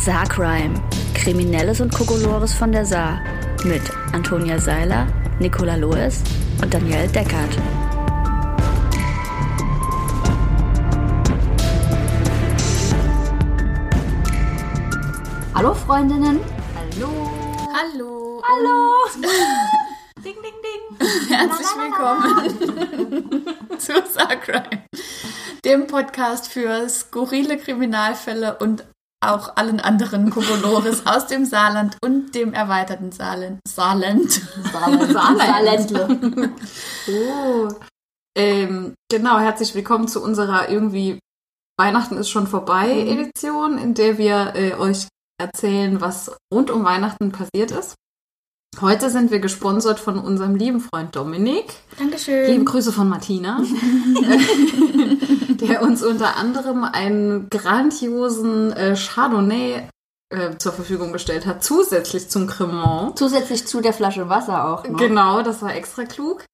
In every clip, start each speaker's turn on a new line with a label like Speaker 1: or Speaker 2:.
Speaker 1: Saarcrime. Kriminelles und Kokolores von der Saar. Mit Antonia Seiler, Nicola Loes und Danielle Deckert.
Speaker 2: Hallo Freundinnen.
Speaker 3: Hallo.
Speaker 4: Hallo.
Speaker 2: Hallo.
Speaker 3: Ding, ding, ding.
Speaker 4: Herzlich willkommen zu Saarcrime, dem Podcast für skurrile Kriminalfälle und auch allen anderen Kokolores aus dem Saarland und dem erweiterten Saarland. Saarland.
Speaker 2: Saarland. Saarländle.
Speaker 3: Oh. Ähm, genau, herzlich willkommen zu unserer irgendwie Weihnachten ist schon vorbei Edition, in der wir äh, euch erzählen, was rund um Weihnachten passiert ist. Heute sind wir gesponsert von unserem lieben Freund Dominik.
Speaker 4: Dankeschön.
Speaker 3: Liebe Grüße von Martina, der uns unter anderem einen grandiosen äh, Chardonnay äh, zur Verfügung gestellt hat, zusätzlich zum Cremant.
Speaker 2: Zusätzlich zu der Flasche Wasser auch noch.
Speaker 3: Genau, das war extra klug.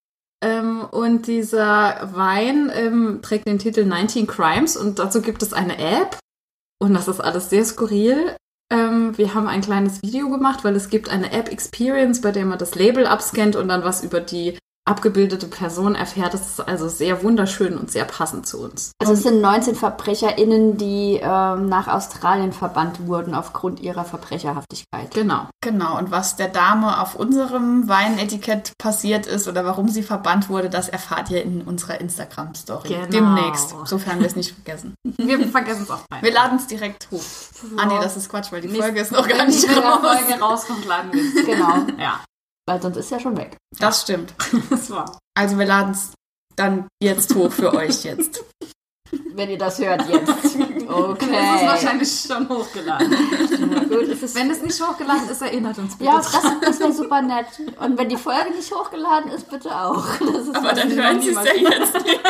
Speaker 3: Ähm, und dieser Wein ähm, trägt den Titel 19 Crimes und dazu gibt es eine App. Und das ist alles sehr skurril. Ähm, wir haben ein kleines Video gemacht, weil es gibt eine App Experience, bei der man das Label abscannt und dann was über die abgebildete Person erfährt. Das ist also sehr wunderschön und sehr passend zu uns.
Speaker 2: Also es sind 19 VerbrecherInnen, die ähm, nach Australien verbannt wurden aufgrund ihrer Verbrecherhaftigkeit.
Speaker 3: Genau.
Speaker 4: Genau, und was der Dame auf unserem Weinetikett passiert ist oder warum sie verbannt wurde, das erfahrt ihr in unserer Instagram-Story.
Speaker 3: Genau.
Speaker 4: Demnächst, sofern wir es nicht vergessen.
Speaker 3: Wir vergessen es auch rein.
Speaker 4: Wir laden es direkt hoch. Ah nee, das ist Quatsch, weil die. Folge ist noch gar
Speaker 3: Wenn
Speaker 4: nicht
Speaker 3: die
Speaker 4: raus.
Speaker 3: Folge rauskommt, laden wir es.
Speaker 2: Genau.
Speaker 3: Ja,
Speaker 2: Weil sonst ist ja schon weg.
Speaker 4: Das stimmt.
Speaker 3: das war.
Speaker 4: Also wir laden es dann jetzt hoch für euch jetzt.
Speaker 2: Wenn ihr das hört jetzt. Okay.
Speaker 3: Es ist wahrscheinlich schon hochgeladen.
Speaker 2: Gut, es
Speaker 3: Wenn es nicht hochgeladen ist, erinnert uns bitte
Speaker 2: ja, das, das wäre super nett. Und wenn die Folge nicht hochgeladen ist, bitte auch. Das ist
Speaker 4: Aber dann hören sie es ja jetzt nicht.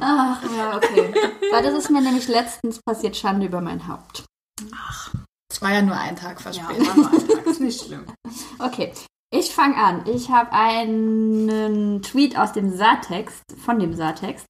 Speaker 2: Ach, ja, okay. Weil das ist mir nämlich letztens passiert, Schande über mein Haupt.
Speaker 4: Es war ja nur ein Tag
Speaker 3: Ja,
Speaker 4: verspätet.
Speaker 3: war nur ein Tag, ist nicht schlimm.
Speaker 2: Okay, ich fange an. Ich habe einen Tweet aus dem Saartext, von dem Saartext.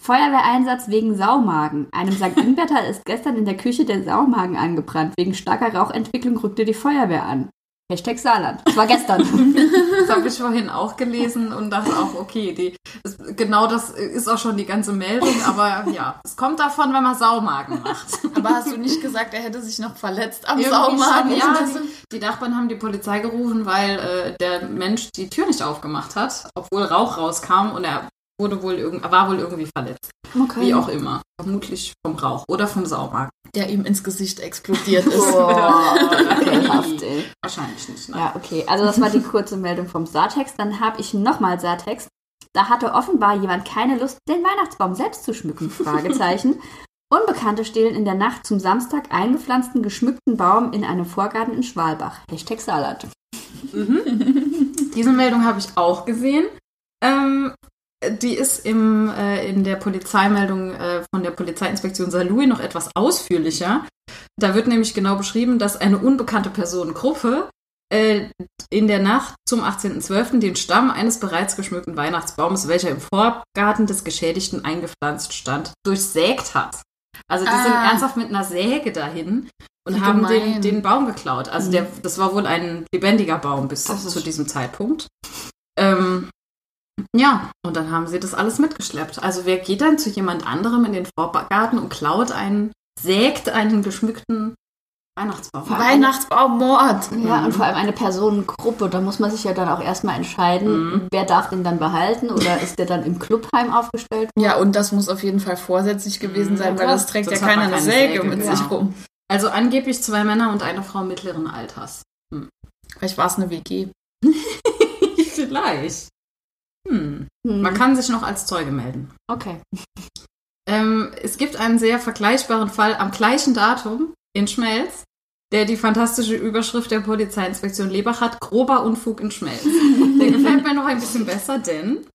Speaker 2: Feuerwehreinsatz wegen Saumagen. Einem St. Inberter ist gestern in der Küche der Saumagen angebrannt. Wegen starker Rauchentwicklung rückte die Feuerwehr an. Hashtag Saarland. Das war gestern.
Speaker 3: Das habe ich vorhin auch gelesen und dachte auch, okay, die, das, genau das ist auch schon die ganze Meldung, aber ja, es kommt davon, wenn man Saumagen macht.
Speaker 4: Aber hast du nicht gesagt, er hätte sich noch verletzt am
Speaker 3: Irgendwie
Speaker 4: Saumagen?
Speaker 3: schon, Ja,
Speaker 4: Das ist-
Speaker 3: die, die Nachbarn haben die Polizei gerufen, weil äh, der Mensch die Tür nicht aufgemacht hat, obwohl Rauch rauskam und er wurde wohl irgend, war wohl irgendwie verletzt.
Speaker 2: Okay.
Speaker 3: Wie auch immer. Vermutlich vom Rauch oder vom Saumagen.
Speaker 4: Der ihm ins Gesicht explodiert ist.
Speaker 2: Boah, ekelhaft, ey.
Speaker 3: Wahrscheinlich nicht, ne?
Speaker 2: Ja, okay. Also das war die kurze Meldung vom Saartext. Dann habe ich nochmal Saartext. Da hatte offenbar jemand keine Lust, den Weihnachtsbaum selbst zu schmücken. Fragezeichen. Unbekannte stehlen in der Nacht zum Samstag eingepflanzten geschmückten Baum in einem Vorgarten in Schwalbach. Hashtag Saarland.
Speaker 3: Diese Meldung habe ich auch gesehen. Ähm, die ist im, äh, in der Polizeimeldung äh, von der Polizeiinspektion Saarlouis noch etwas ausführlicher. Da wird nämlich genau beschrieben, dass eine unbekannte Personengruppe äh, in der Nacht zum 18.12. den Stamm eines bereits geschmückten Weihnachtsbaumes, welcher im Vorgarten des Geschädigten eingepflanzt stand, durchsägt hat. Also die sind
Speaker 4: Ah.
Speaker 3: ernsthaft mit einer Säge dahin und
Speaker 4: Wie
Speaker 3: haben den, den Baum geklaut. Also der, das war wohl ein lebendiger Baum bis zu diesem Zeitpunkt. Ähm, ja, und dann haben sie das alles mitgeschleppt. Also wer geht dann zu jemand anderem in den Vorgarten und klaut einen, sägt einen geschmückten Weihnachtsbaum?
Speaker 4: Weihnachtsbaummord.
Speaker 2: Ja, und vor allem eine Personengruppe. Da muss man sich ja dann auch erstmal entscheiden,
Speaker 3: Mhm.
Speaker 2: wer darf den dann behalten oder ist der dann im Clubheim aufgestellt worden?
Speaker 4: Ja, und das muss auf jeden Fall vorsätzlich gewesen sein,
Speaker 3: Ja,
Speaker 4: weil das trägt
Speaker 3: Sonst
Speaker 4: ja keiner eine
Speaker 3: keine
Speaker 4: Säge
Speaker 3: Säge,
Speaker 4: mit
Speaker 3: ja.
Speaker 4: sich rum.
Speaker 3: Also angeblich zwei Männer und eine Frau mittleren Alters.
Speaker 4: Vielleicht war es eine WG.
Speaker 3: Vielleicht. Hm.
Speaker 2: Hm.
Speaker 3: Man kann sich noch als Zeuge melden.
Speaker 2: Okay.
Speaker 3: Ähm, es gibt einen sehr vergleichbaren Fall am gleichen Datum in Schmelz, der die fantastische Überschrift der Polizeiinspektion Lebach hat, grober Unfug in Schmelz. Der gefällt mir noch ein bisschen besser, denn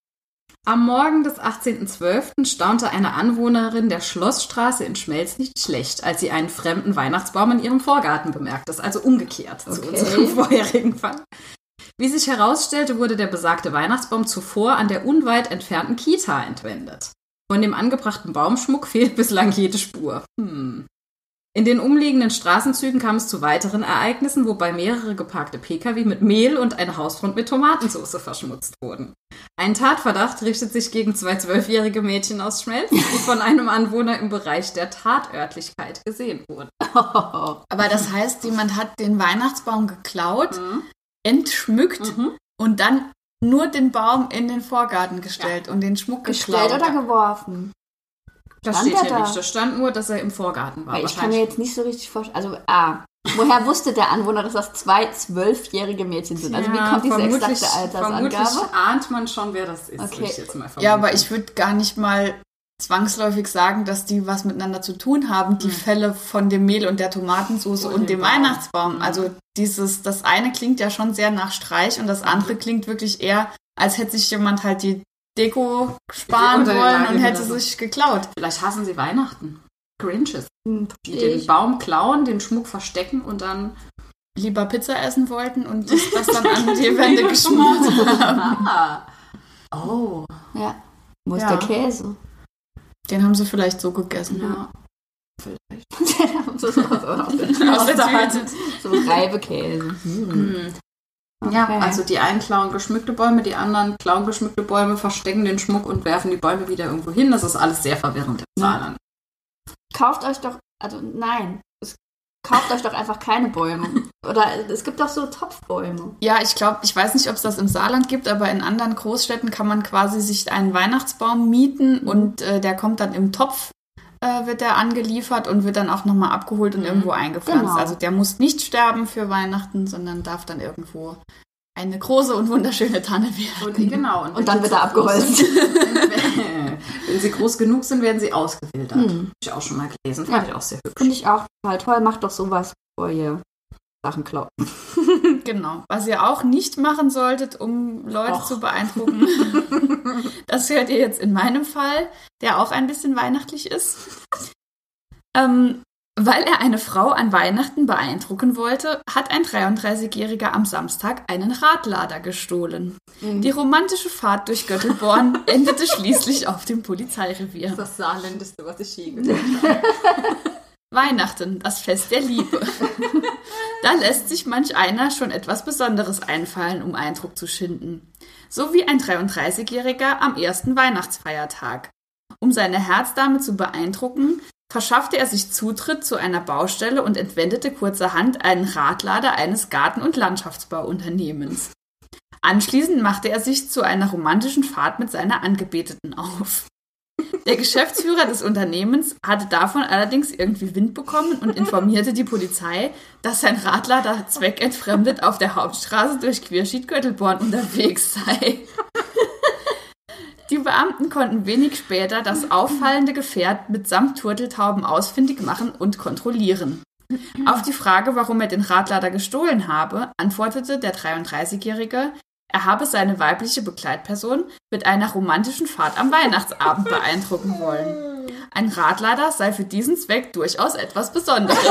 Speaker 3: am Morgen des 18.12. staunte eine Anwohnerin der Schlossstraße in Schmelz nicht schlecht, als sie einen fremden Weihnachtsbaum in ihrem Vorgarten bemerkt. Das ist also umgekehrt zu
Speaker 2: Okay.
Speaker 3: unserem vorherigen Fall. Wie sich herausstellte, wurde der besagte Weihnachtsbaum zuvor an der unweit entfernten Kita entwendet. Von dem angebrachten Baumschmuck fehlt bislang jede Spur. Hm. In den umliegenden Straßenzügen kam es zu weiteren Ereignissen, wobei mehrere geparkte Pkw mit Mehl und eine Hausfront mit Tomatensauce verschmutzt wurden. Ein Tatverdacht richtet sich gegen zwei zwölfjährige Mädchen aus Schmelz, die von einem Anwohner im Bereich der Tatörtlichkeit gesehen wurden.
Speaker 4: Aber das heißt, jemand hat den Weihnachtsbaum geklaut, entschmückt
Speaker 3: Mhm.
Speaker 4: und dann nur den Baum in den Vorgarten gestellt und den Schmuck
Speaker 2: Gestellt oder geworfen?
Speaker 3: Das
Speaker 2: Stand
Speaker 3: steht hier
Speaker 2: da?
Speaker 3: nicht. Da stand nur, dass er im Vorgarten war.
Speaker 2: Weil ich kann mir jetzt nicht so richtig vorstellen. Also, ah, woher wusste der Anwohner, dass das zwei zwölfjährige Mädchen sind? Also, wie
Speaker 3: Ja,
Speaker 2: kommt diese
Speaker 3: vermutlich-
Speaker 2: exakte
Speaker 3: Vermutlich
Speaker 2: Altersangabe?
Speaker 3: ahnt man schon, wer das ist.
Speaker 2: Okay.
Speaker 3: ich jetzt mal
Speaker 4: Ja, aber ich würde gar nicht mal zwangsläufig sagen, dass die was miteinander zu tun haben, die Fälle von dem Mehl und der Tomatensauce
Speaker 3: Und
Speaker 4: und,
Speaker 3: dem
Speaker 4: dem
Speaker 3: Baum.
Speaker 4: Weihnachtsbaum. Also dieses, das eine klingt ja schon sehr nach Streich und das andere klingt wirklich eher, als hätte sich jemand halt die Deko sparen wollen und hätte sich geklaut.
Speaker 3: Vielleicht hassen sie Weihnachten. Grinches.
Speaker 2: Hm,
Speaker 3: Die den. Baum klauen, den Schmuck verstecken und dann.
Speaker 4: Lieber Pizza essen wollten und das, das dann an die Wände geschmiert haben.
Speaker 3: Ah. Oh.
Speaker 2: Ja. Wo ist
Speaker 4: Ja.
Speaker 2: der Käse?
Speaker 4: Den haben sie vielleicht so gegessen.
Speaker 3: Ja.
Speaker 2: So, so, so, so Reibekäse. Hm.
Speaker 3: Ja,
Speaker 2: Okay.
Speaker 3: also die einen klauen geschmückte Bäume, die anderen klauen geschmückte Bäume, verstecken den Schmuck und werfen die Bäume wieder irgendwo hin. Das ist alles sehr verwirrend im
Speaker 2: Ja.
Speaker 3: Saarland.
Speaker 2: Kauft euch doch, also nein, es, kauft euch doch einfach keine Bäume. Oder es gibt doch so Topfbäume.
Speaker 4: Ja, ich glaube, ich weiß nicht, ob es das im Saarland gibt, aber in anderen Großstädten kann man quasi sich einen Weihnachtsbaum mieten und äh, der kommt dann im Topf, äh, wird der angeliefert und wird dann auch nochmal abgeholt und
Speaker 3: Mhm.
Speaker 4: irgendwo eingepflanzt.
Speaker 2: Genau.
Speaker 4: Also der muss nicht sterben für Weihnachten, sondern darf dann irgendwo eine große und wunderschöne Tanne werden.
Speaker 3: Und, genau.
Speaker 2: Und dann
Speaker 3: sie
Speaker 2: wird er abgeholzt.
Speaker 3: Wenn sie groß genug sind, werden sie ausgewildert.
Speaker 2: Hm.
Speaker 3: Hab ich auch schon mal gelesen. Fand ich auch sehr hübsch.
Speaker 2: Finde ich auch total toll. Macht doch sowas, bevor ihr Sachen klaut.
Speaker 4: Genau. Was ihr auch nicht machen solltet, um Leute
Speaker 3: Och.
Speaker 4: zu beeindrucken. das hört ihr jetzt in meinem Fall, der auch ein bisschen weihnachtlich ist. Ähm, weil er eine Frau an Weihnachten beeindrucken wollte, hat ein 33-Jähriger am Samstag einen Radlader gestohlen. Die romantische Fahrt durch Göttelborn endete schließlich auf dem Polizeirevier.
Speaker 3: das Saarländeste, was ich je gehört habe.
Speaker 4: Weihnachten, das Fest der Liebe. da lässt sich manch einer schon etwas Besonderes einfallen, um Eindruck zu schinden. So wie ein 33-Jähriger am ersten Weihnachtsfeiertag. Um seine Herzdame zu beeindrucken, verschaffte er sich Zutritt zu einer Baustelle und entwendete kurzerhand einen Radlader eines Garten- und Landschaftsbauunternehmens. Anschließend machte er sich zu einer romantischen Fahrt mit seiner Angebeteten auf. Der Geschäftsführer des Unternehmens hatte davon allerdings irgendwie Wind bekommen und informierte die Polizei, dass sein Radlader zweckentfremdet auf der Hauptstraße durch Querschied-Göttelborn unterwegs sei. Die Beamten konnten wenig später das auffallende Gefährt mitsamt Turteltauben ausfindig machen und kontrollieren. Auf die Frage, warum er den Radlader gestohlen habe, antwortete der 33-Jährige, er habe seine weibliche Begleitperson mit einer romantischen Fahrt am Weihnachtsabend beeindrucken wollen. Ein Radlader sei für diesen Zweck durchaus etwas Besonderes.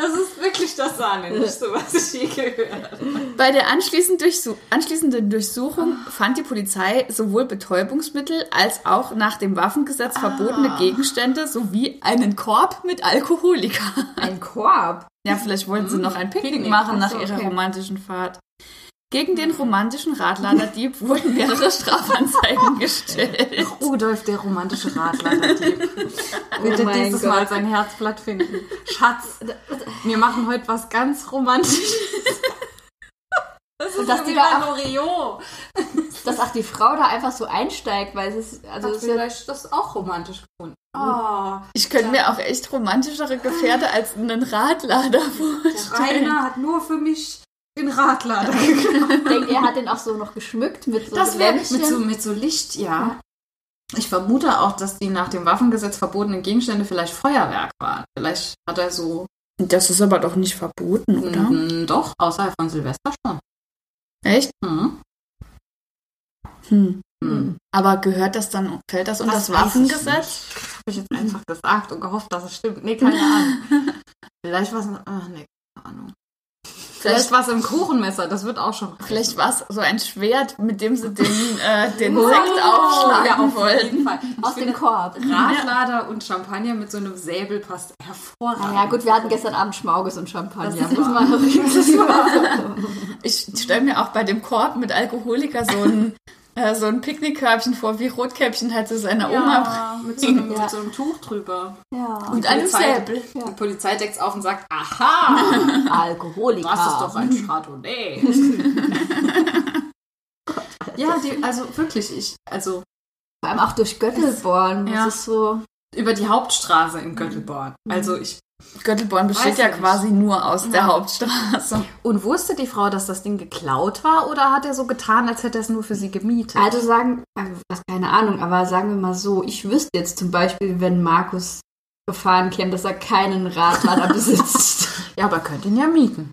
Speaker 3: Das ist wirklich das Saarländeste, was ich je gehört habe.
Speaker 4: Bei der anschließend durchsu anschließenden Durchsuchung fand die Polizei sowohl Betäubungsmittel als auch nach dem Waffengesetz verbotene Gegenstände sowie einen Korb mit Alkoholika.
Speaker 2: Ein Korb.
Speaker 4: Ja, vielleicht wollten sie noch ein Picknick machen
Speaker 2: Ach
Speaker 4: nach ihrer romantischen Fahrt. Gegen den romantischen Radladerdieb wurden mehrere Strafanzeigen gestellt.
Speaker 3: Rudolf, der romantische Radlader-Dieb. Bitte
Speaker 2: Oh
Speaker 3: dieses
Speaker 2: Gott.
Speaker 3: Mal sein Herzblatt finden. Schatz, wir machen heute was ganz Romantisches. Das
Speaker 2: Und dass die
Speaker 3: wie
Speaker 2: da auch-. Dass auch die Frau da einfach so einsteigt, weil es ist, also ist ja,
Speaker 3: vielleicht das auch romantisch gefunden. Oh,
Speaker 4: Ich könnte mir auch echt romantischere Gefährde als einen Radlader vorstellen.
Speaker 3: Rainer hat nur für mich den
Speaker 2: ich denke, er hat den auch so noch geschmückt mit so
Speaker 3: Das wäre mit so, mit so Licht, ja. Ich vermute auch, dass die nach dem Waffengesetz verbotenen Gegenstände vielleicht Feuerwerk waren. Vielleicht hat er so.
Speaker 4: Das ist aber doch nicht verboten, oder?
Speaker 3: Mhm, doch, außerhalb von Silvester schon.
Speaker 4: Echt?
Speaker 3: Mhm.
Speaker 4: Hm.
Speaker 3: Mhm.
Speaker 4: Aber gehört das dann, fällt das unter das, Waffengesetz?
Speaker 3: habe ich jetzt einfach gesagt und gehofft, dass es stimmt. Nee, keine Ahnung. Vielleicht was. Ach, nee, keine Ahnung. Vielleicht was im Kuchenmesser, das wird auch schon. reichen.
Speaker 4: Vielleicht war es so ein Schwert, mit dem sie den, äh, den Sekt aufschlagen
Speaker 3: ja, auf
Speaker 4: wollten.
Speaker 3: jeden Fall.
Speaker 2: Aus dem Korb.
Speaker 3: Radlader und Champagner mit so einem Säbel passt hervorragend.
Speaker 2: Naja, gut, wir hatten gestern Abend Schmauges und Champagner.
Speaker 3: Das ist
Speaker 2: muss
Speaker 3: wahr.
Speaker 2: man noch
Speaker 4: Ich stelle mir auch bei dem Korb mit Alkoholiker so ein, äh, so ein Picknickkörbchen vor, wie Rotkäppchen zu seiner Oma
Speaker 3: Ja, mit so, einem,
Speaker 2: Ja.
Speaker 3: mit so einem Tuch drüber.
Speaker 2: Ja.
Speaker 4: mit einem
Speaker 3: Polizei-
Speaker 4: Säbel.
Speaker 3: Die Polizei deckt's auf und sagt, aha,
Speaker 2: Alkoholiker.
Speaker 3: das ist doch ein Chardonnay. ja, die, also wirklich, ich, also
Speaker 2: Vor allem auch durch Göttelborn.
Speaker 4: Ja.
Speaker 2: Das ist so.
Speaker 3: über die Hauptstraße in Göttelborn. Also ich.
Speaker 4: Göttelborn besteht
Speaker 3: Weiß
Speaker 4: ja
Speaker 3: nicht.
Speaker 4: quasi nur aus der
Speaker 3: Ja.
Speaker 4: Hauptstraße.
Speaker 3: Und wusste die Frau, dass das Ding geklaut war oder hat er so getan, als hätte er es nur für sie gemietet?
Speaker 2: Also sagen, was keine Ahnung, aber sagen wir mal so, ich wüsste jetzt zum Beispiel, wenn Markus gefahren käme, dass er keinen Radlader besitzt.
Speaker 3: ja, aber er könnte ihn ja mieten.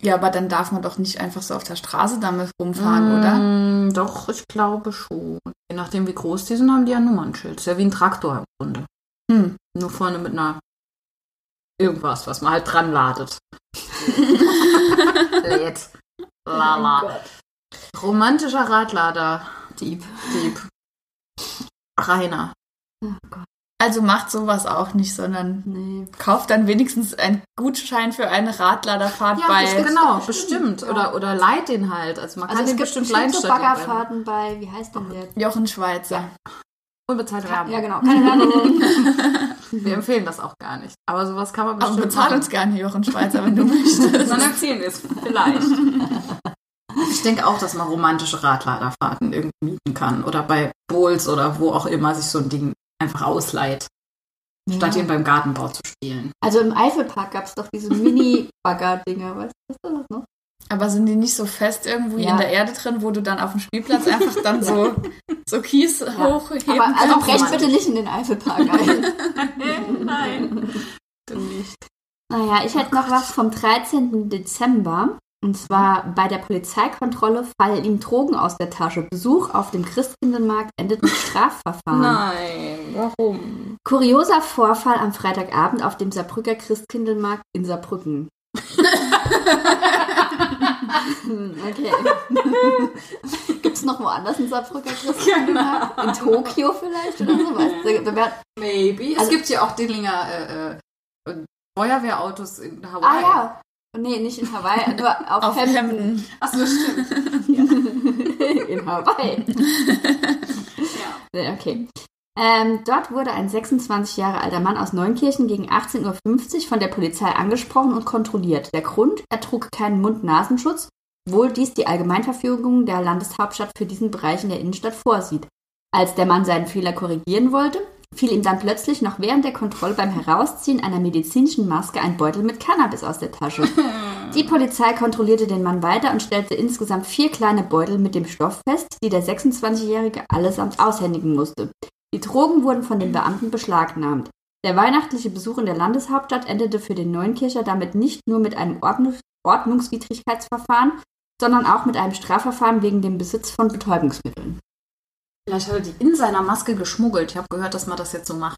Speaker 4: Ja, aber dann darf man doch nicht einfach so auf der Straße damit rumfahren, oder?
Speaker 3: Mm, Doch, ich glaube schon. Je nachdem, wie groß die sind, haben die ja Nummernschild. Ist ja wie ein Traktor im Grunde.
Speaker 4: Hm.
Speaker 3: Nur vorne mit einer irgendwas, was man halt dran ladet. Lädt. Lala. Romantischer Radlader.
Speaker 2: Dieb.
Speaker 3: Dieb. Rainer.
Speaker 2: Oh Gott,
Speaker 4: Also macht sowas auch nicht, sondern
Speaker 2: nee.
Speaker 4: kauft dann wenigstens einen Gutschein für eine Radladerfahrt
Speaker 3: Ja,
Speaker 4: bei.
Speaker 3: genau,
Speaker 2: bestimmt,
Speaker 3: bestimmt.
Speaker 2: ja.
Speaker 3: Oder, oder leiht den halt. Also man
Speaker 2: Also
Speaker 3: kann
Speaker 2: es
Speaker 3: den
Speaker 2: gibt
Speaker 3: bestimmt
Speaker 2: bestimmt
Speaker 3: leihen
Speaker 2: so Baggerfahrten bei, wie heißt denn der?
Speaker 4: Jochen Schweizer.
Speaker 3: Unbezahlte Werbung.
Speaker 2: Ja, genau. Keine Werbung.
Speaker 3: Wir empfehlen das auch gar nicht. Aber sowas kann man
Speaker 4: Aber
Speaker 3: bestimmt
Speaker 4: bezahl
Speaker 3: machen.
Speaker 4: uns gerne, Jochen Schweizer, wenn du möchtest.
Speaker 3: Dann erzählen wir es vielleicht. Ich denke auch, dass man romantische Radladerfahrten irgendwie mieten kann. Oder bei Bowls oder wo auch immer sich so ein Ding einfach ausleiht. Statt ihn beim Gartenbau zu spielen.
Speaker 2: Also im Eifelpark gab es doch diese Mini-Bagger-Dinger, weißt du das noch?
Speaker 4: Aber sind die nicht so fest irgendwo
Speaker 2: Ja.
Speaker 4: in der Erde drin, wo du dann auf dem Spielplatz einfach dann so, so Kies hochheben
Speaker 2: Aber also brecht bitte nicht in den Eifelpark ein.
Speaker 3: Nein. nicht.
Speaker 2: Naja, ich hätte noch was vom 13. Dezember. Und zwar bei der Polizeikontrolle fallen ihm Drogen aus der Tasche. Besuch auf dem Christkindlmarkt endet mit Strafverfahren.
Speaker 3: Nein, warum?
Speaker 2: Kurioser Vorfall am Freitagabend auf dem Saarbrücker Christkindlmarkt in Saarbrücken. okay. Gibt es noch woanders einen Saarbrücker Christkindlmarkt? In Tokio vielleicht oder sowas?
Speaker 3: Maybe. Es
Speaker 2: Also-
Speaker 3: gibt ja auch Dillinger äh, äh, Feuerwehrautos in
Speaker 2: Ah
Speaker 3: Hawaii.
Speaker 2: ja. Nee, nicht in Hawaii, nur auf,
Speaker 4: auf
Speaker 2: Hemden.
Speaker 4: Hemden.
Speaker 3: Achso, stimmt.
Speaker 2: in Hawaii. ja. Okay. Ähm, dort wurde ein 26 Jahre alter Mann aus Neunkirchen gegen 18.50 Uhr von der Polizei angesprochen und kontrolliert. Der Grund, er trug keinen Mund-Nasenschutz, obwohl dies die Allgemeinverfügung der Landeshauptstadt für diesen Bereich in der Innenstadt vorsieht. Als der Mann seinen Fehler korrigieren wollte, fiel ihm dann plötzlich noch während der Kontrolle beim Herausziehen einer medizinischen Maske ein Beutel mit Cannabis aus der Tasche. Die Polizei kontrollierte den Mann weiter und stellte insgesamt vier kleine Beutel mit dem Stoff fest, die der 26-Jährige allesamt aushändigen musste. Die Drogen wurden von den Beamten beschlagnahmt. Der weihnachtliche Besuch in der Landeshauptstadt endete für den Neunkircher damit nicht nur mit einem Ordnungs Ordnungswidrigkeitsverfahren, sondern auch mit einem Strafverfahren wegen dem Besitz von Betäubungsmitteln.
Speaker 3: Vielleicht hat er die in seiner Maske geschmuggelt. Ich habe gehört, dass man das jetzt so macht.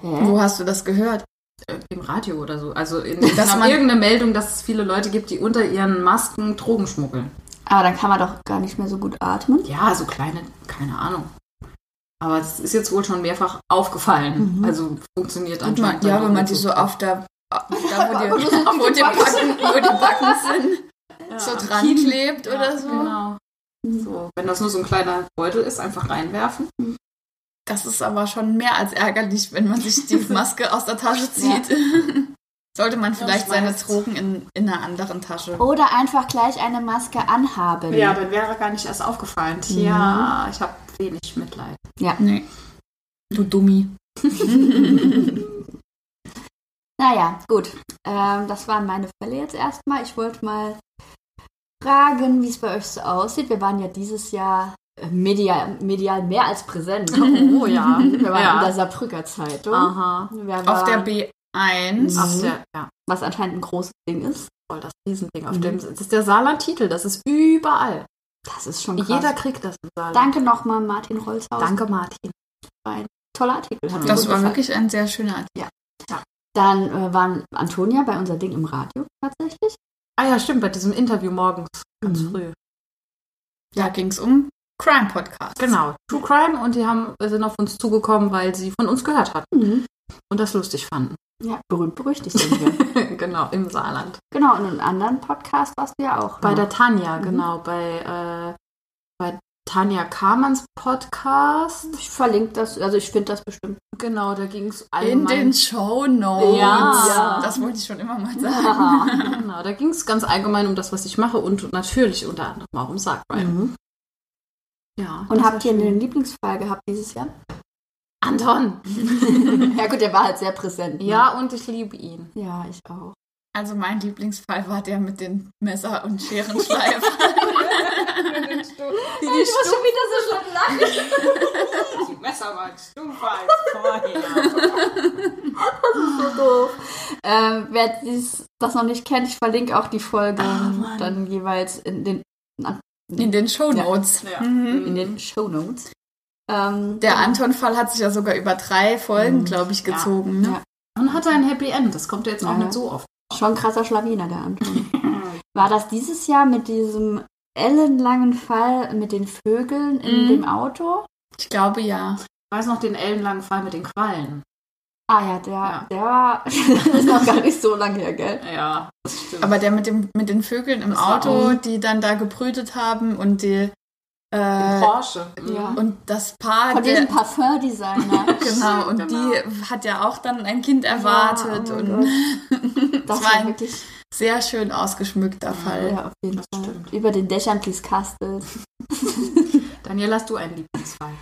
Speaker 2: Hä?
Speaker 4: Wo hast du das gehört?
Speaker 3: Äh, Im Radio oder so. Also in,
Speaker 4: dass man-
Speaker 3: irgendeine Meldung, dass es viele Leute gibt, die unter ihren Masken Drogen schmuggeln.
Speaker 2: Aber dann kann man doch gar nicht mehr so gut atmen.
Speaker 3: Ja, so kleine, keine Ahnung. Aber es ist jetzt wohl schon mehrfach aufgefallen.
Speaker 2: Mhm.
Speaker 3: Also funktioniert anscheinend.
Speaker 4: ja, wenn man die so auf der, da wo die, Backen, wo die Backen sind,
Speaker 3: Ja,
Speaker 4: so dran klebt
Speaker 3: Ja,
Speaker 4: oder so.
Speaker 3: Genau. So, wenn das nur so ein kleiner Beutel ist, einfach reinwerfen.
Speaker 4: Das ist aber schon mehr als ärgerlich, wenn man sich die Maske aus der Tasche zieht. Sollte man vielleicht seine. Drogen in, in einer anderen Tasche.
Speaker 2: Oder einfach gleich eine Maske anhaben.
Speaker 3: Ja, dann wäre gar nicht erst aufgefallen. Tja, ich habe wenig Mitleid.
Speaker 4: Nee. Du Dummi.
Speaker 2: Naja, gut. Ähm, das waren meine Fälle jetzt erstmal. Ich wollte mal fragen, wie es bei euch so aussieht. Wir waren ja dieses Jahr äh, medial, medial mehr als präsent.
Speaker 3: Oh ja.
Speaker 2: Wir waren
Speaker 3: Ja.
Speaker 2: in der Saarbrücker Zeitung.
Speaker 3: Aha.
Speaker 4: Auf der
Speaker 2: waren-
Speaker 4: B1.
Speaker 3: Auf der, ja,
Speaker 2: was anscheinend ein großes Ding ist.
Speaker 3: voll das Riesending. Auf
Speaker 2: Mhm.
Speaker 3: dem, das ist der Saarland-Titel, das ist überall.
Speaker 2: Das ist schon krass.
Speaker 3: Jeder kriegt das im Saarland.
Speaker 2: Danke nochmal, Martin Rolzhaus.
Speaker 3: Danke, Martin.
Speaker 2: Toller Artikel. Hat
Speaker 4: Das war
Speaker 2: gefallen.
Speaker 4: wirklich ein sehr schöner Artikel.
Speaker 2: Dann äh, waren Antonia bei unser Ding im Radio tatsächlich.
Speaker 3: Ah ja, stimmt, bei diesem Interview morgens ganz
Speaker 2: Mhm.
Speaker 3: früh.
Speaker 4: Da ging es um Crime Podcast.
Speaker 3: Genau, True Crime und die haben, sind auf uns zugekommen, weil sie von uns gehört hatten
Speaker 2: Mhm.
Speaker 3: und das lustig fanden.
Speaker 2: Ja, berühmt berüchtigt sind wir.
Speaker 3: genau, im Saarland.
Speaker 2: genau, und in einem anderen Podcast warst du ja auch.
Speaker 3: Bei
Speaker 2: ne?
Speaker 3: der Tanja,
Speaker 2: Mhm.
Speaker 3: genau, bei, äh, bei Tanja Kamans Podcast.
Speaker 2: Ich verlinke das, also ich finde das bestimmt.
Speaker 3: Genau, da ging es
Speaker 4: In
Speaker 3: allgemein.
Speaker 4: den Show Notes.
Speaker 3: Ja.
Speaker 4: Das wollte ich schon immer mal sagen.
Speaker 3: genau, da ging es ganz allgemein um das, was ich mache und natürlich unter anderem auch um Saarcrime.
Speaker 2: Mhm.
Speaker 3: Ja.
Speaker 2: Und habt ihr einen Lieblingsfall gehabt dieses Jahr?
Speaker 3: Anton.
Speaker 2: ja gut, der war halt sehr präsent. ne?
Speaker 3: Ja, und ich liebe ihn.
Speaker 2: Ja, ich auch.
Speaker 4: Also mein Lieblingsfall war der mit den Messer- und Scherenschleifern.
Speaker 3: Die, die
Speaker 2: Ich muss schon wieder so schlimm lachen.
Speaker 3: Die Messer waren stumpfer als vorher.
Speaker 2: so doof. Ähm, wer dies, das noch nicht kennt, ich verlinke auch die Folge
Speaker 3: Mann.
Speaker 2: dann jeweils in den,
Speaker 4: In den Show Notes.
Speaker 3: Ja.
Speaker 4: Mhm.
Speaker 2: in den Show Notes. Ähm,
Speaker 4: Der
Speaker 2: genau.
Speaker 4: Anton-Fall hat sich ja sogar über drei Folgen,
Speaker 2: Mhm.
Speaker 4: glaube ich,
Speaker 3: Ja.
Speaker 4: gezogen. Ne?
Speaker 2: Ja.
Speaker 3: Und hatte ein Happy End. Das kommt ja jetzt auch
Speaker 2: Ja.
Speaker 3: nicht so oft.
Speaker 2: Schon krasser Schlawiner, der Anton. War das dieses Jahr mit diesem ellenlangen Fall mit den Vögeln in
Speaker 4: Mhm.
Speaker 2: dem Auto?
Speaker 4: Ich glaube ja.
Speaker 3: Ich weiß noch den ellenlangen Fall mit den Quallen.
Speaker 2: Ah ja, der,
Speaker 3: Ja.
Speaker 2: der war, ist noch gar nicht so lange her, gell?
Speaker 3: Ja, das stimmt.
Speaker 4: Aber der mit, dem, mit den Vögeln im
Speaker 3: Das
Speaker 4: Auto, die dann da gebrütet haben und die äh,
Speaker 3: Porsche.
Speaker 2: Ja.
Speaker 4: und das Paar,
Speaker 2: Von diesem Parfum-Designer.
Speaker 4: genau, und
Speaker 3: Genau.
Speaker 4: die hat ja auch dann ein Kind erwartet
Speaker 2: Ja, oh
Speaker 4: und
Speaker 2: Das
Speaker 4: das war
Speaker 2: wirklich,
Speaker 4: sehr schön ausgeschmückter Fall.
Speaker 2: ja, auf jeden
Speaker 3: das
Speaker 2: Fall.
Speaker 3: stimmt.
Speaker 2: Über den Dächern fließt Kastel.
Speaker 3: Daniel, hast du einen Lieblingsfall?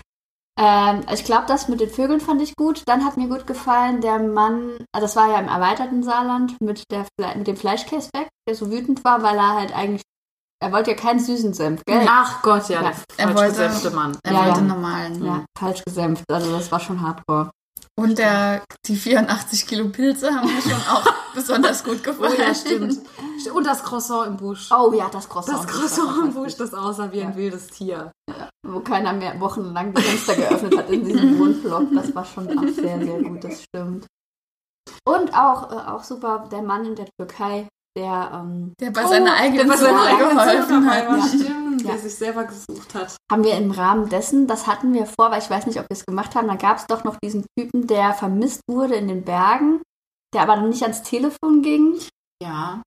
Speaker 2: Ähm, ich glaube, das mit den Vögeln fand ich gut. Dann hat mir gut gefallen, der Mann, also das war ja im erweiterten Saarland mit, der, mit dem Fleischkäse weg, der so wütend war, weil er halt eigentlich, er wollte ja keinen süßen Senf, gell?
Speaker 3: Ach Gott, ja,
Speaker 2: Ja.
Speaker 3: der
Speaker 4: Er
Speaker 3: falsch
Speaker 4: wollte-
Speaker 3: gesäfte Mann.
Speaker 4: Er
Speaker 2: Ja,
Speaker 4: wollte
Speaker 2: ja.
Speaker 4: normalen.
Speaker 2: Ja, falsch gesenft. Also das war schon hardcore.
Speaker 4: Und der, die 84 Kilo Pilze haben mir schon auch besonders gut
Speaker 3: Oh
Speaker 4: gefallen.
Speaker 3: ja, stimmt. Und das Croissant im Busch.
Speaker 2: Oh ja, das Croissant.
Speaker 3: das Croissant im Busch,
Speaker 2: das
Speaker 3: aussah wie ein
Speaker 2: Ja.
Speaker 3: wildes Tier.
Speaker 2: Wo keiner mehr wochenlang die Fenster geöffnet hat in diesem Wohnblock. Das war schon auch sehr, sehr gut, das stimmt. Und auch, äh, auch super, der Mann in der Türkei, der, ähm,
Speaker 4: Der bei seiner eigenen
Speaker 3: der bei seiner
Speaker 4: Suche
Speaker 3: eigenen Suche
Speaker 4: geholfen hat.
Speaker 2: Ja.
Speaker 3: Stimmt,
Speaker 2: Ja.
Speaker 3: der sich selber gesucht hat.
Speaker 2: haben wir im Rahmen dessen, das hatten wir vor, weil ich weiß nicht, ob wir es gemacht haben, da gab es doch noch diesen Typen, der vermisst wurde in den Bergen, der aber nicht ans Telefon ging.
Speaker 3: Ja.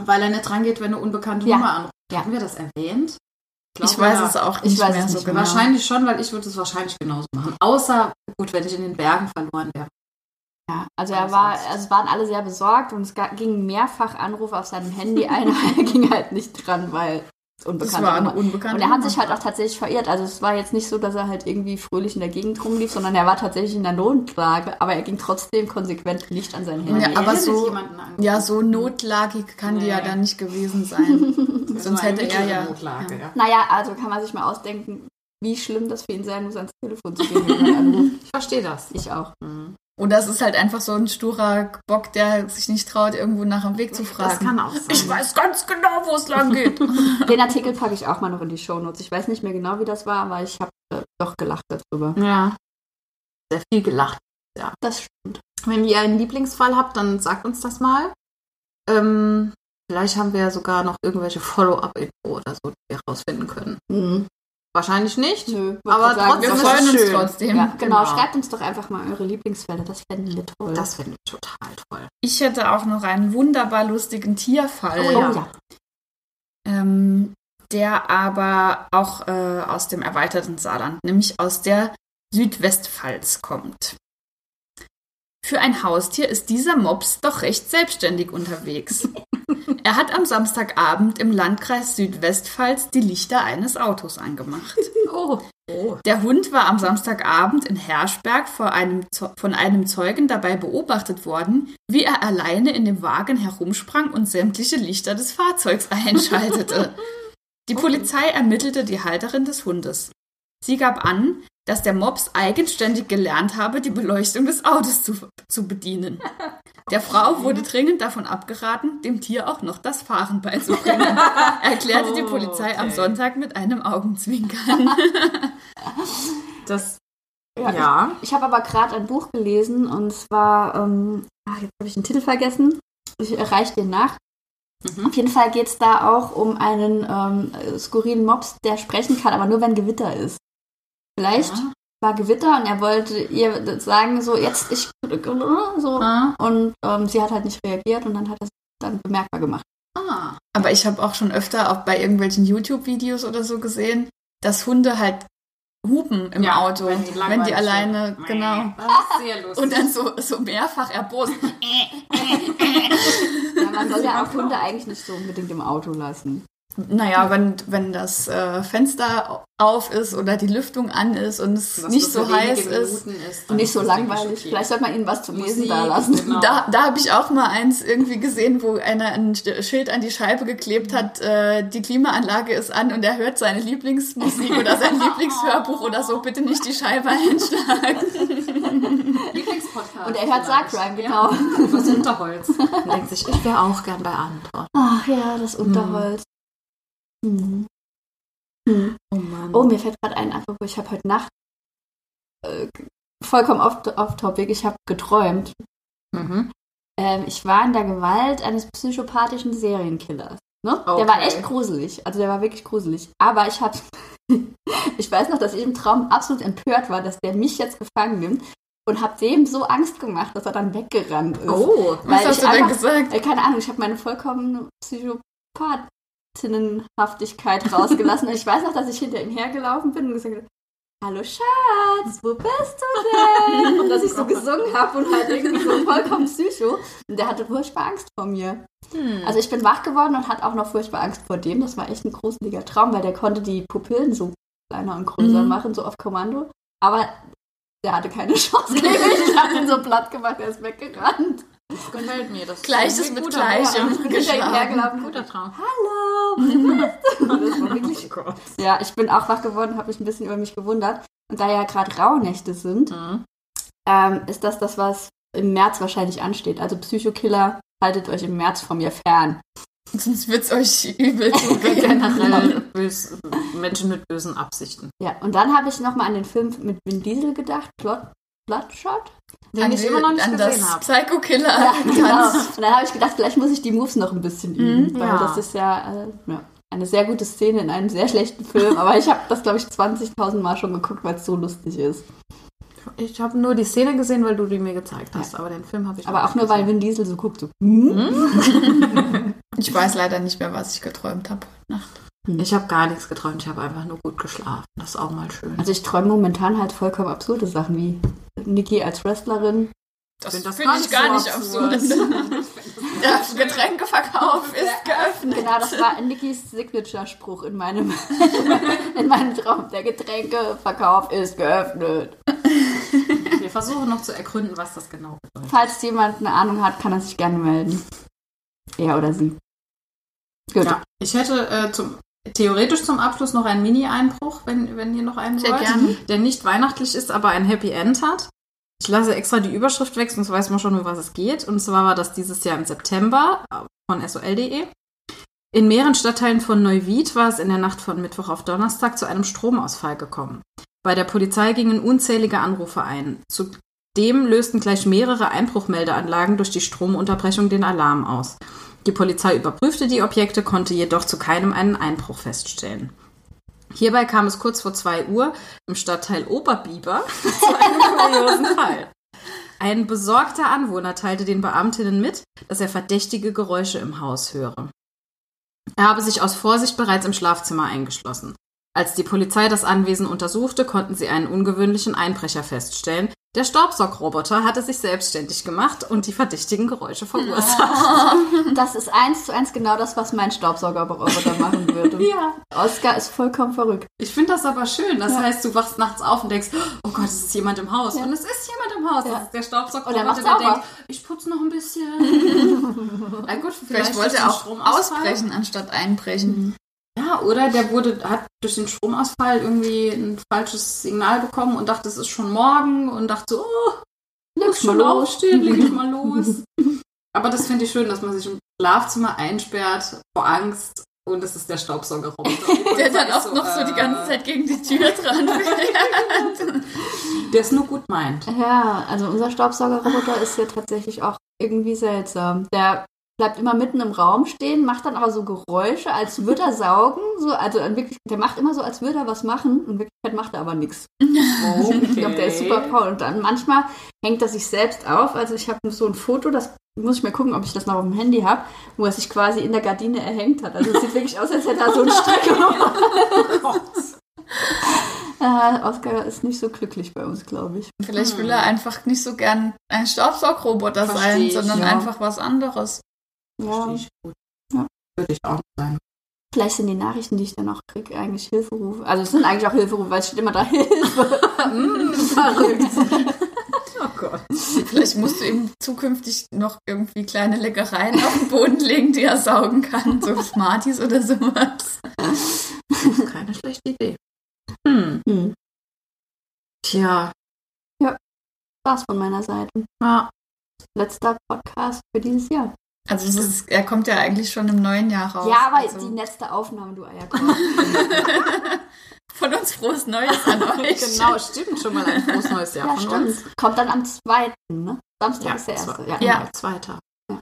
Speaker 3: Weil er nicht rangeht, wenn eine unbekannte
Speaker 2: Ja.
Speaker 3: Nummer anruft.
Speaker 2: Ja.
Speaker 3: Hatten wir das erwähnt?
Speaker 4: Ich
Speaker 3: glaube,
Speaker 4: weiß
Speaker 3: ja.
Speaker 4: es auch
Speaker 2: Ich
Speaker 4: nicht
Speaker 2: weiß
Speaker 4: mehr
Speaker 2: es
Speaker 4: so
Speaker 2: nicht
Speaker 4: genau.
Speaker 3: Wahrscheinlich schon, weil ich würde es wahrscheinlich genauso machen. Außer, gut, wenn ich in den Bergen verloren wäre.
Speaker 2: Ja, also er war, also es waren alle sehr besorgt und es ga- ging mehrfach Anrufe auf seinem Handy ein, aber er ging halt nicht dran, weil es
Speaker 4: Das
Speaker 2: unbekannt
Speaker 4: war eine
Speaker 2: war.
Speaker 4: unbekannte
Speaker 2: Und er hat sich halt auch tatsächlich verirrt. Also es war jetzt nicht so, dass er halt irgendwie fröhlich in der Gegend rumlief, sondern er war tatsächlich in der Notlage, aber er ging trotzdem konsequent nicht an sein Handy.
Speaker 4: Ja, aber so-. Ja, so notlagig kann die ja
Speaker 3: Nee.
Speaker 4: dann nicht gewesen sein.
Speaker 3: Das
Speaker 4: sonst hätte er ja-
Speaker 3: Notlage, ja.
Speaker 2: Naja, also kann man sich mal ausdenken, wie schlimm das für ihn sein muss, ans Telefon zu gehen, wenn jemand anruft.
Speaker 3: Ich verstehe das.
Speaker 2: Ich auch.
Speaker 4: Oder es ist halt einfach so ein sturer Bock, der sich nicht traut, irgendwo nach dem Weg zu fragen.
Speaker 3: Das kann auch sein.
Speaker 4: Ich weiß ganz genau, wo es lang geht.
Speaker 2: Den Artikel packe ich auch mal noch in die Shownotes. Ich weiß nicht mehr genau, wie das war, aber ich habe äh, doch gelacht darüber.
Speaker 3: Ja. Sehr viel gelacht.
Speaker 2: Das stimmt.
Speaker 3: Wenn ihr einen Lieblingsfall habt, dann sagt uns das mal. Ähm, vielleicht haben wir ja sogar noch irgendwelche Follow-up-Info oder so, die wir rausfinden können.
Speaker 2: Mhm.
Speaker 3: Wahrscheinlich nicht.
Speaker 2: Nö,
Speaker 3: Aber
Speaker 2: sagen,
Speaker 3: trotzdem
Speaker 4: Wir freuen uns
Speaker 3: schön.
Speaker 4: trotzdem.
Speaker 2: Ja, genau.
Speaker 3: Genau.
Speaker 2: Schreibt uns doch einfach mal eure Lieblingsfälle. Das fänden wir toll.
Speaker 3: Das finde ich total toll.
Speaker 4: Ich hätte auch noch einen wunderbar lustigen Tierfall.
Speaker 2: oh ja.
Speaker 4: ähm, der aber auch äh, aus dem erweiterten Saarland, nämlich aus der Südwestpfalz kommt. Für ein Haustier ist dieser Mops doch recht selbstständig unterwegs. Er hat am Samstagabend im Landkreis Südwestpfalz die Lichter eines Autos angemacht.
Speaker 3: Oh. Oh.
Speaker 4: Der Hund war am Samstagabend in Herschberg einem, von einem Zeugen dabei beobachtet worden, wie er alleine in dem Wagen herumsprang und sämtliche Lichter des Fahrzeugs einschaltete. Die Polizei ermittelte die Halterin des Hundes. Sie gab an, dass der Mops eigenständig gelernt habe, die Beleuchtung des Autos zu, zu bedienen. Der Frau wurde dringend davon abgeraten, dem Tier auch noch das Fahren beizubringen, erklärte die
Speaker 3: Oh,
Speaker 4: Polizei am
Speaker 3: okay.
Speaker 4: Sonntag mit einem Augenzwinkern.
Speaker 3: Das,
Speaker 2: Ja,
Speaker 3: ja.
Speaker 2: Ich, ich habe aber gerade ein Buch gelesen und zwar, ähm, ach, jetzt habe ich den Titel vergessen. Ich reiche den nach.
Speaker 3: Mhm.
Speaker 2: Auf jeden Fall geht es da auch um einen ähm, skurrilen Mops, der sprechen kann, aber nur wenn Gewitter ist. Vielleicht
Speaker 3: Ja.
Speaker 2: war Gewitter und er wollte ihr sagen, so jetzt ich so
Speaker 3: Ah.
Speaker 2: und ähm, sie hat halt nicht reagiert und dann hat er es dann bemerkbar gemacht.
Speaker 3: Ah.
Speaker 4: Aber ich habe auch schon öfter auch bei irgendwelchen YouTube-Videos oder so gesehen, dass Hunde halt hupen im
Speaker 3: Ja,
Speaker 4: Auto,
Speaker 3: wenn
Speaker 4: wenn
Speaker 3: die
Speaker 4: die,
Speaker 3: langweilig
Speaker 4: alleine,
Speaker 3: sind.
Speaker 4: genau. Und dann so, so mehrfach erbost.
Speaker 2: Ja, man soll ja auch Hunde eigentlich nicht so unbedingt im Auto lassen.
Speaker 4: Naja, wenn, wenn das äh, Fenster auf ist oder die Lüftung an ist und es
Speaker 3: Was
Speaker 4: nicht so heiß ist.
Speaker 3: Ist
Speaker 2: Und nicht so
Speaker 3: das,
Speaker 2: langweilig.
Speaker 3: okay.
Speaker 2: Vielleicht sollte man ihnen was zum Lesen da lassen.
Speaker 3: genau.
Speaker 4: Da, da habe ich auch mal eins irgendwie gesehen, wo einer ein Schild an die Scheibe geklebt hat, äh, die Klimaanlage ist an und er hört seine Lieblingsmusik oder sein Lieblingshörbuch oder so, bitte nicht die Scheibe einschlagen.
Speaker 3: Lieblingspodcast.
Speaker 2: Und er hört Saarcrime, genau.
Speaker 3: Ja, was Unterholz. Und denkt sich, ich wäre auch gern bei Antwort.
Speaker 2: Ach ja, das Unterholz. Mhm. Hm.
Speaker 3: Oh Mann.
Speaker 2: Oh, mir fällt gerade ein, apropos, ich habe heute Nacht äh, vollkommen off- off-topic, ich habe geträumt.
Speaker 3: Mhm.
Speaker 2: Ähm, ich war in der Gewalt eines psychopathischen Serienkillers. Ne? Der
Speaker 3: Okay.
Speaker 2: war echt gruselig. Also der war wirklich gruselig. Aber ich hatte, ich weiß noch, dass ich im Traum absolut empört war, dass der mich jetzt gefangen nimmt und habe dem so Angst gemacht, dass er dann weggerannt ist.
Speaker 3: Oh.
Speaker 4: Was hast du denn
Speaker 2: einfach-
Speaker 4: gesagt?
Speaker 2: Äh, keine Ahnung, ich habe meine vollkommene Psychopathinnenhaftigkeit rausgelassen. und ich weiß noch, dass ich hinter ihm hergelaufen bin und gesagt habe, Hallo Schatz, wo bist du denn? Und dass ich so gesungen habe und halt irgendwie so vollkommen psycho. Und der hatte furchtbar Angst vor mir.
Speaker 4: Hm.
Speaker 2: Also ich bin wach geworden und hatte auch noch furchtbar Angst vor dem. Das war echt ein gruseliger Traum, weil der konnte die Pupillen so kleiner und größer
Speaker 4: Mhm.
Speaker 2: machen, so auf Kommando. Aber der hatte keine Chance gegen mich. Ich habe ihn so platt gemacht, er ist weggerannt.
Speaker 3: Das gefällt mir. Das
Speaker 4: Gleiches
Speaker 3: ist ein
Speaker 4: mit Gleichem. Geschlagen.
Speaker 3: Guter Traum.
Speaker 2: Hallo! das war wirklich
Speaker 3: Gott.
Speaker 2: Ja, ich bin auch wach geworden, habe mich ein bisschen über mich gewundert. Und da ja gerade Rauhnächte sind,
Speaker 3: Mhm.
Speaker 2: ähm, ist das das, was im März wahrscheinlich ansteht. Also Psychokiller, haltet euch im März von mir fern.
Speaker 4: Sonst wird's euch übel zugehen.
Speaker 3: Generell Menschen mit bösen Absichten.
Speaker 2: Ja, und dann habe ich nochmal an den Film mit Vin Diesel gedacht, Plot, Bloodshot.
Speaker 3: Den ich immer noch nicht
Speaker 4: an
Speaker 3: gesehen
Speaker 4: das
Speaker 3: habe.
Speaker 4: Psycho-Killer.
Speaker 2: Ja, genau. Und dann habe ich gedacht, vielleicht muss ich die Moves noch ein bisschen üben,
Speaker 3: Mhm,
Speaker 2: weil
Speaker 3: ja.
Speaker 2: das ist ja, äh, ja eine sehr gute Szene in einem sehr schlechten Film. Aber ich habe das, glaube ich, 20.000 Mal schon geguckt, weil es so lustig ist.
Speaker 3: Ich habe nur die Szene gesehen, weil du die mir gezeigt hast, aber den Film habe ich
Speaker 2: Aber auch nur,
Speaker 3: nicht
Speaker 2: weil
Speaker 3: gesehen.
Speaker 2: Vin Diesel so guckt, so, hm?
Speaker 4: Ich weiß leider nicht mehr, was ich geträumt habe.
Speaker 3: Ich habe gar nichts geträumt, ich habe einfach nur gut geschlafen. Das ist auch mal schön.
Speaker 2: Also ich träume momentan halt vollkommen absurde Sachen wie Nikki als Wrestlerin.
Speaker 4: Das
Speaker 3: das
Speaker 4: finde ich gar
Speaker 3: so
Speaker 4: nicht
Speaker 3: absurd.
Speaker 4: absurd. Der Getränkeverkauf ist geöffnet.
Speaker 2: Genau, das war Nikkis Signature-Spruch in meinem, in meinem Traum. Der Getränkeverkauf ist geöffnet.
Speaker 3: Wir versuchen noch zu ergründen, was das genau bedeutet.
Speaker 2: Falls jemand eine Ahnung hat, kann er sich gerne melden. Er oder sie. Gut.
Speaker 3: Ja, ich hätte äh, zum, theoretisch zum Abschluss noch einen Mini-Einbruch, wenn, wenn ihr noch einen
Speaker 4: Sehr
Speaker 3: wollt,
Speaker 4: gerne.
Speaker 3: der nicht weihnachtlich ist, aber ein Happy End hat. Ich lasse extra die Überschrift weg, sonst weiß man schon, um was es geht. Und zwar war das dieses Jahr im September äh, von sol.de. In mehreren Stadtteilen von Neuwied war es in der Nacht von Mittwoch auf Donnerstag zu einem Stromausfall gekommen. Bei der Polizei gingen unzählige Anrufe ein. Zudem lösten gleich mehrere Einbruchmeldeanlagen durch die Stromunterbrechung den Alarm aus. Die Polizei überprüfte die Objekte, konnte jedoch zu keinem einen Einbruch feststellen. Hierbei kam es kurz vor 2 Uhr im Stadtteil Oberbieber zu einem kuriosen Fall. Ein besorgter Anwohner teilte den Beamtinnen mit, dass er verdächtige Geräusche im Haus höre. Er habe sich aus Vorsicht bereits im Schlafzimmer eingeschlossen. Als die Polizei das Anwesen untersuchte, konnten sie einen ungewöhnlichen Einbrecher feststellen. Der Staubsaugroboter hatte sich selbstständig gemacht und die verdächtigen Geräusche verursacht.
Speaker 2: Das ist eins zu eins genau das, was mein Staubsaugerroboter machen würde.
Speaker 3: Ja.
Speaker 2: Oskar ist vollkommen verrückt.
Speaker 3: Ich finde das aber schön. Das
Speaker 2: Ja.
Speaker 3: heißt, du wachst nachts auf und denkst, oh Gott, es ist jemand im Haus. Und es ist jemand im Haus.
Speaker 2: Ja.
Speaker 3: Das ist der Staubsauger,
Speaker 2: Und er macht
Speaker 3: der
Speaker 2: sauber.
Speaker 3: denkt, ich putze noch ein bisschen. Na gut,
Speaker 4: Vielleicht wollte
Speaker 3: durch
Speaker 4: er auch ausbrechen, anstatt einbrechen.
Speaker 3: Ja, oder der wurde, hat durch den Stromausfall irgendwie ein falsches Signal bekommen und dachte, es ist schon morgen und dachte so, oh,
Speaker 2: Leg
Speaker 3: muss schon aufstehen, leg ich mal los. Aber das finde ich schön, dass man sich im Schlafzimmer einsperrt vor Angst und es ist der Staubsaugerroboter.
Speaker 4: Der dann
Speaker 3: ist
Speaker 4: auch noch so die ganze
Speaker 3: äh,
Speaker 4: Zeit gegen die Tür dran fährt.
Speaker 3: Der es nur gut meint.
Speaker 2: Ja, also unser Staubsaugerroboter ist ja tatsächlich auch irgendwie seltsam. Der bleibt immer mitten im Raum stehen, macht dann aber so Geräusche, als würde er saugen. So, also in Wirklichkeit, der macht immer so, als würde er was machen. In Wirklichkeit macht er aber nichts. Ich glaube, der ist super faul. Und dann manchmal hängt er sich selbst auf. Also ich habe so ein Foto, das muss ich mal gucken, ob ich das noch auf dem Handy habe, wo er sich quasi in der Gardine erhängt hat. Also es sieht wirklich aus, als hätte er so einen Strick gemacht. Äh, Oscar ist nicht so glücklich bei uns, glaube ich.
Speaker 4: Vielleicht will er einfach nicht so gern ein Staubsaugroboter sein, sondern
Speaker 3: ja.
Speaker 4: einfach was anderes.
Speaker 2: Ja,
Speaker 3: ich gut.
Speaker 2: Ja.
Speaker 3: Würde ich auch sein.
Speaker 2: vielleicht sind die Nachrichten, die ich dann auch kriege, eigentlich Hilferufe. Also es sind eigentlich auch Hilferufe, weil es steht immer da Hilfe. Mm, Verrückt.
Speaker 3: Oh Gott.
Speaker 4: Vielleicht musst du ihm zukünftig noch irgendwie kleine Leckereien auf den Boden legen, die er saugen kann. So Smarties oder sowas.
Speaker 3: Das ist keine schlechte Idee. Hm.
Speaker 2: Hm.
Speaker 3: Tja.
Speaker 2: Spaß von meiner Seite.
Speaker 3: Ja.
Speaker 2: Letzter Podcast für dieses Jahr.
Speaker 4: Also es ist, er kommt ja eigentlich schon im neuen Jahr raus.
Speaker 2: ja, aber
Speaker 4: also
Speaker 2: die letzte Aufnahme, du Eierkorn.
Speaker 4: Von uns frohes Neues an euch.
Speaker 3: Genau, stimmt schon mal ein frohes neues Jahr
Speaker 2: ja,
Speaker 3: von
Speaker 2: stimmt.
Speaker 3: uns.
Speaker 2: Kommt dann am zweiten, ne? Samstag
Speaker 3: Ja,
Speaker 2: ist der erste. Ja.
Speaker 4: Ja.
Speaker 3: Zweiter.
Speaker 2: Ja.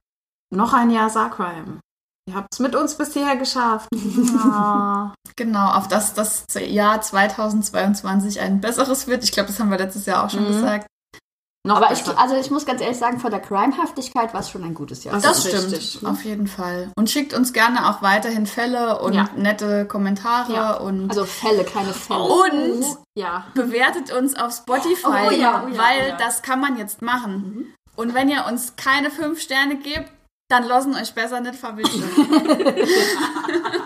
Speaker 3: Noch ein Jahr Saarcrime. Ihr habt es mit uns bisher geschafft. Ja.
Speaker 4: Genau, auf das das Jahr 2022 ein besseres wird. Ich glaube, das haben wir letztes Jahr auch schon
Speaker 3: Mhm.
Speaker 4: gesagt.
Speaker 3: Noch
Speaker 2: Aber ich, also ich muss ganz ehrlich sagen, von der Crimehaftigkeit war es schon ein gutes Jahr.
Speaker 3: Das
Speaker 4: Das
Speaker 3: ist
Speaker 4: stimmt,
Speaker 3: richtig.
Speaker 4: auf jeden Fall. Und schickt uns gerne auch weiterhin Fälle und
Speaker 3: Ja.
Speaker 4: nette Kommentare
Speaker 3: Ja.
Speaker 4: und
Speaker 2: Also Fälle, keine Fälle.
Speaker 4: Und
Speaker 3: ja.
Speaker 4: bewertet uns auf Spotify,
Speaker 2: Oh ja, oh ja,
Speaker 4: weil
Speaker 3: oh ja.
Speaker 4: das kann man jetzt machen. Und wenn ihr uns keine fünf Sterne gebt, dann lassen euch besser nicht verwischen.